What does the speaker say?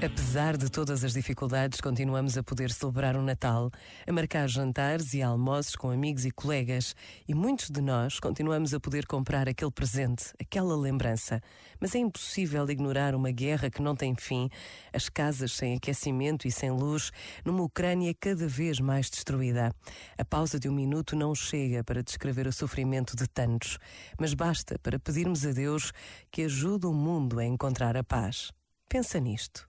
Apesar de todas as dificuldades, continuamos a poder celebrar o Natal, a marcar jantares e almoços com amigos e colegas, e muitos de nós continuamos a poder comprar aquele presente, aquela lembrança. Mas é impossível ignorar uma guerra que não tem fim, as casas sem aquecimento e sem luz, numa Ucrânia cada vez mais destruída. A pausa de um minuto não chega para descrever o sofrimento de tantos, mas basta para pedirmos a Deus que ajude o mundo a encontrar a paz. Pensa nisto